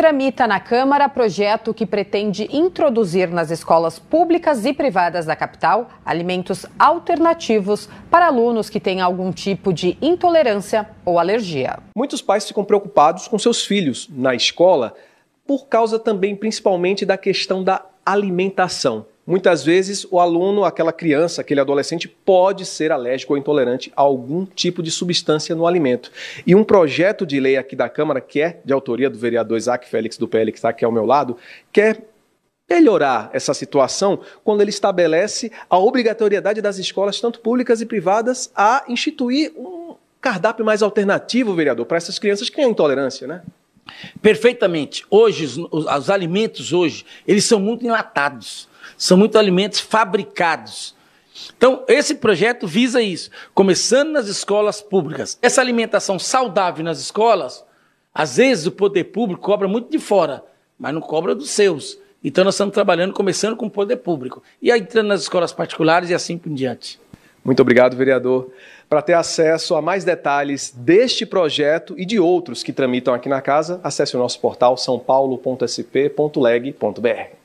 Tramita na Câmara projeto que pretende introduzir nas escolas públicas e privadas da capital alimentos alternativos para alunos que têm algum tipo de intolerância ou alergia. Muitos pais ficam preocupados com seus filhos na escola por causa também, principalmente, da questão da alimentação. Muitas vezes o aluno, aquela criança, aquele adolescente pode ser alérgico ou intolerante a algum tipo de substância no alimento. E um projeto de lei aqui da Câmara, que é de autoria do vereador Isaac Félix do PL, que está aqui ao meu lado, quer melhorar essa situação quando ele estabelece a obrigatoriedade das escolas, tanto públicas e privadas, a instituir um cardápio mais alternativo, vereador, para essas crianças que têm intolerância, né? Perfeitamente. Hoje, os, os, os alimentos hoje, eles são muito enlatados são muitos alimentos fabricados. Então, esse projeto visa isso, começando nas escolas públicas. Essa alimentação saudável nas escolas, às vezes o poder público cobra muito de fora, mas não cobra dos seus. Então, nós estamos trabalhando, começando com o poder público. E aí, entrando nas escolas particulares e assim por diante. Muito obrigado, vereador. Para ter acesso a mais detalhes deste projeto e de outros que tramitam aqui na casa, acesse o nosso portal sãopaulo.sp.leg.br.